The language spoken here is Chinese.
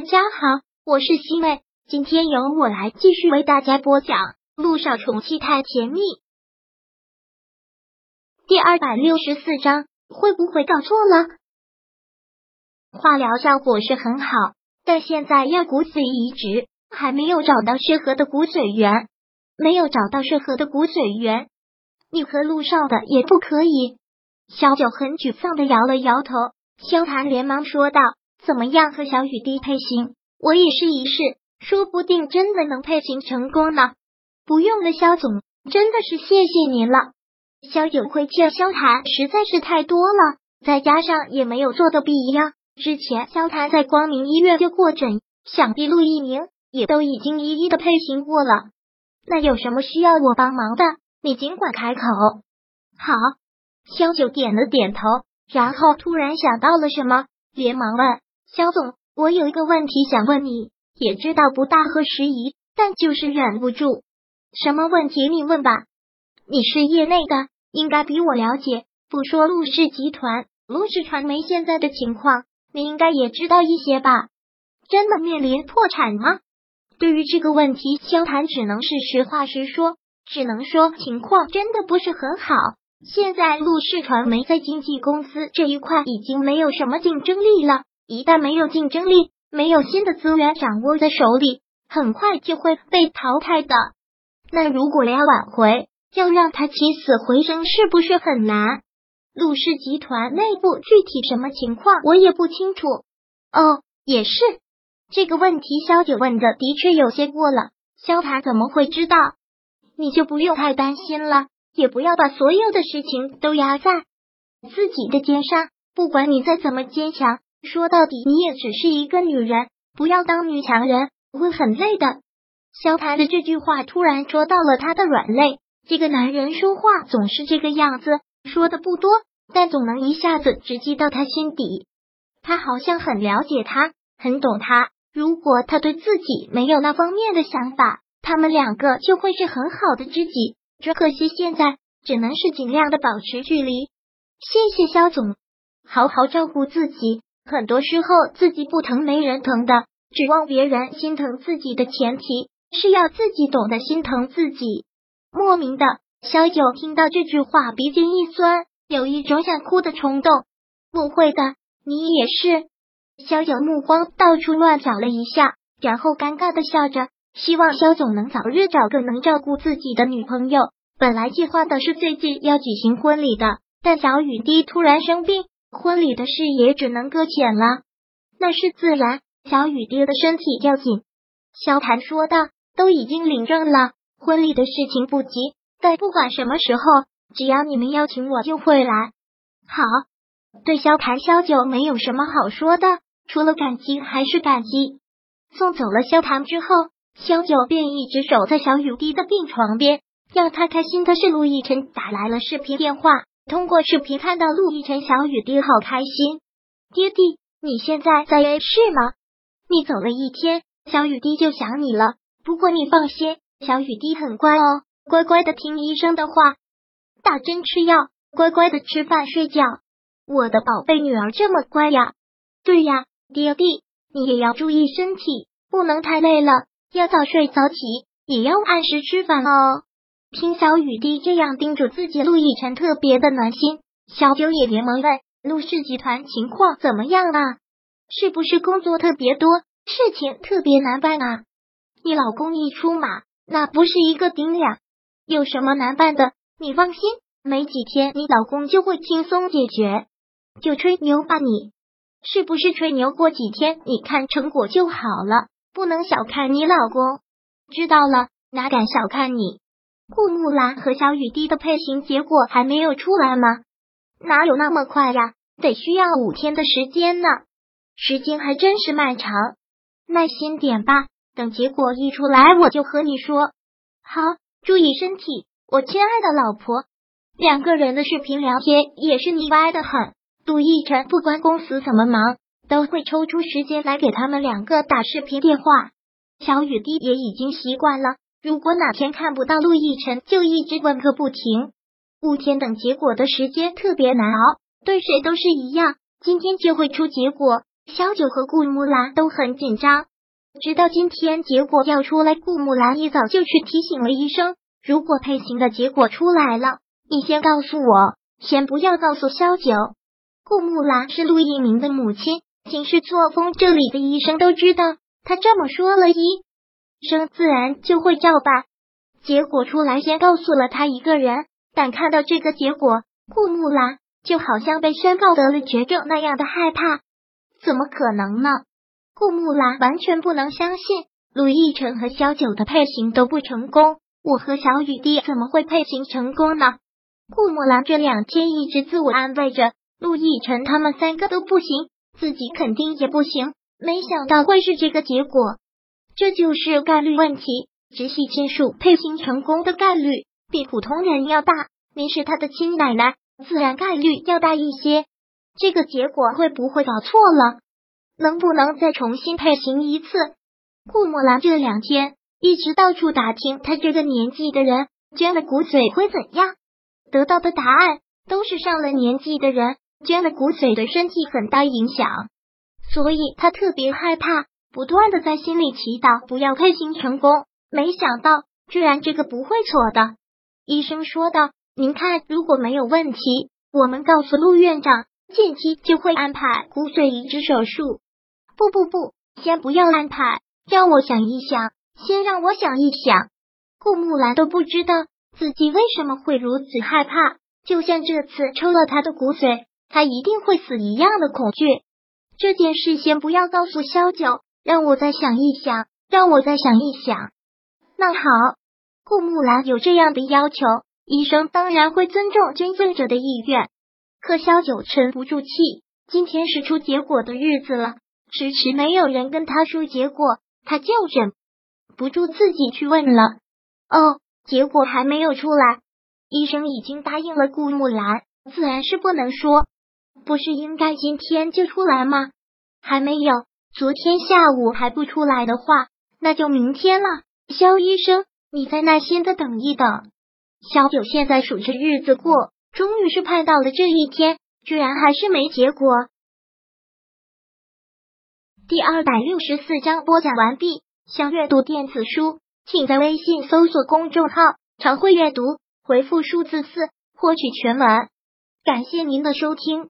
大家好，我是西妹，今天由我来继续为大家播讲《陆少宠妻太甜蜜》第二百六十四章。会不会搞错了？化疗效果是很好，但现在要骨髓移植，还没有找到适合的骨髓源。没有找到适合的骨髓源，你和陆少的也不可以。小九很沮丧的摇了摇头。萧谈连忙说道：“怎么样和小雨滴配型？我也试一试，说不定真的能配型成功呢。”不用了，肖总，真的是谢谢您了。肖九亏欠肖谈实在是太多了，再加上也没有做的必要。之前肖谈在光明医院就过诊，想必陆一鸣也都已经一一的配型过了。那有什么需要我帮忙的，你尽管开口。好，肖九点了点头。然后突然想到了什么，连忙问肖总：“我有一个问题想问你，也知道不大合时宜，但就是忍不住。什么问题？你问吧。你是业内的，应该比我了解。不说陆氏集团、陆氏传媒现在的情况，你应该也知道一些吧？真的面临破产吗？”对于这个问题，萧谈只能是实话实说，只能说情况真的不是很好。现在陆氏传媒在经纪公司这一块已经没有什么竞争力了，一旦没有竞争力，没有新的资源掌握在手里，很快就会被淘汰的。那如果要挽回，要让他起死回生，是不是很难？陆氏集团内部具体什么情况，我也不清楚。哦，也是这个问题，萧九问的的确有些过了。萧塔怎么会知道？你就不用太担心了。也不要把所有的事情都压在自己的肩上。不管你再怎么坚强，说到底你也只是一个女人，不要当女强人，会很累的。萧谈的这句话突然戳到了他的软肋。这个男人说话总是这个样子，说的不多，但总能一下子直击到他心底。他好像很了解他，很懂他。如果他对自己没有那方面的想法，他们两个就会是很好的知己。只可惜现在只能是尽量的保持距离。谢谢肖总，好好照顾自己。很多时候自己不疼没人疼的，指望别人心疼自己的前提是要自己懂得心疼自己。莫名的，小九听到这句话，鼻尖一酸，有一种想哭的冲动。不会的，你也是。小九目光到处乱找了一下，然后尴尬的笑着。希望肖总能早日找个能照顾自己的女朋友。本来计划的是最近要举行婚礼的，但小雨滴突然生病，婚礼的事也只能搁浅了。那是自然，小雨滴的身体要紧。萧谭说道：“都已经领证了，婚礼的事情不急，但不管什么时候，只要你们邀请我，就会来。”好，对萧谭、萧九没有什么好说的，除了感激还是感激。送走了萧谭之后。萧九便一直守在小雨滴的病床边，让他开心的是陆亦辰打来了视频电话。通过视频看到陆亦辰，小雨滴好开心。爹地，你现在在 A 市吗？你走了一天，小雨滴就想你了。不过你放心，小雨滴很乖哦，乖乖的听医生的话，打针吃药，乖乖的吃饭睡觉。我的宝贝女儿这么乖呀？对呀，爹地，你也要注意身体，不能太累了。要早睡早起，也要按时吃饭哦。听小雨滴这样叮嘱自己，陆亦辰特别的暖心。小九也连忙问：“陆氏集团情况怎么样啊？是不是工作特别多，事情特别难办啊？”你老公一出马，那不是一个顶俩。有什么难办的？你放心，没几天你老公就会轻松解决。就吹牛吧，你是不是吹牛？过几天你看成果就好了。不能小看你老公，知道了，哪敢小看你？顾木兰和小雨滴的配型结果还没有出来吗？哪有那么快呀？得需要五天的时间呢，时间还真是漫长。耐心点吧，等结果一出来，我就和你说。好，注意身体，我亲爱的老婆。两个人的视频聊天也是腻歪的很。杜奕晨不管公司怎么忙。都会抽出时间来给他们两个打视频电话。小雨滴也已经习惯了，如果哪天看不到陆亦辰，就一直问个不停。五天等结果的时间特别难熬，对谁都是一样。今天就会出结果，萧九和顾木兰都很紧张。直到今天结果要出来，顾木兰一早就去提醒了医生，如果配型的结果出来了，你先告诉我，先不要告诉萧九。顾木兰是陆一鸣的母亲，行事作风，这里的医生都知道。他这么说了，一生自然就会照办。结果出来，先告诉了他一个人，但看到这个结果，顾木兰就好像被宣告得了绝症那样的害怕。怎么可能呢？顾木兰完全不能相信，陆亦辰和萧九的配型都不成功，我和小雨滴怎么会配型成功呢？顾木兰这两天一直自我安慰着，陆亦辰他们三个都不行，自己肯定也不行。没想到会是这个结果，这就是概率问题。直系亲属配型成功的概率比普通人要大，您是他的亲奶奶，自然概率要大一些。这个结果会不会搞错了？能不能再重新配型一次？顾墨兰这两天一直到处打听，他这个年纪的人捐了骨髓会怎样？得到的答案都是上了年纪的人捐了骨髓对身体很大影响。所以他特别害怕，不断的在心里祈祷不要配型成功。没想到居然这个不会错的。医生说道：“您看，如果没有问题，我们告诉陆院长，近期就会安排骨髓移植手术。”不不不，先不要安排，让我想一想，先让我想一想。顾木兰都不知道自己为什么会如此害怕，就像这次抽了他的骨髓，他一定会死一样的恐惧。这件事先不要告诉萧九，让我再想一想，让我再想一想。那好，顾木兰有这样的要求，医生当然会尊重捐赠者的意愿。可萧九沉不住气，今天是出结果的日子了，迟迟没有人跟他说结果，他就忍不住自己去问了。哦，结果还没有出来，医生已经答应了顾木兰，自然是不能说。不是应该今天就出来吗？还没有，昨天下午还不出来的话，那就明天了。肖医生，你再耐心的等一等。小九现在数着日子过，终于是盼到了这一天，居然还是没结果。第二百六十四章播讲完毕。想阅读电子书，请在微信搜索公众号“常会阅读”，回复数字四获取全文。感谢您的收听。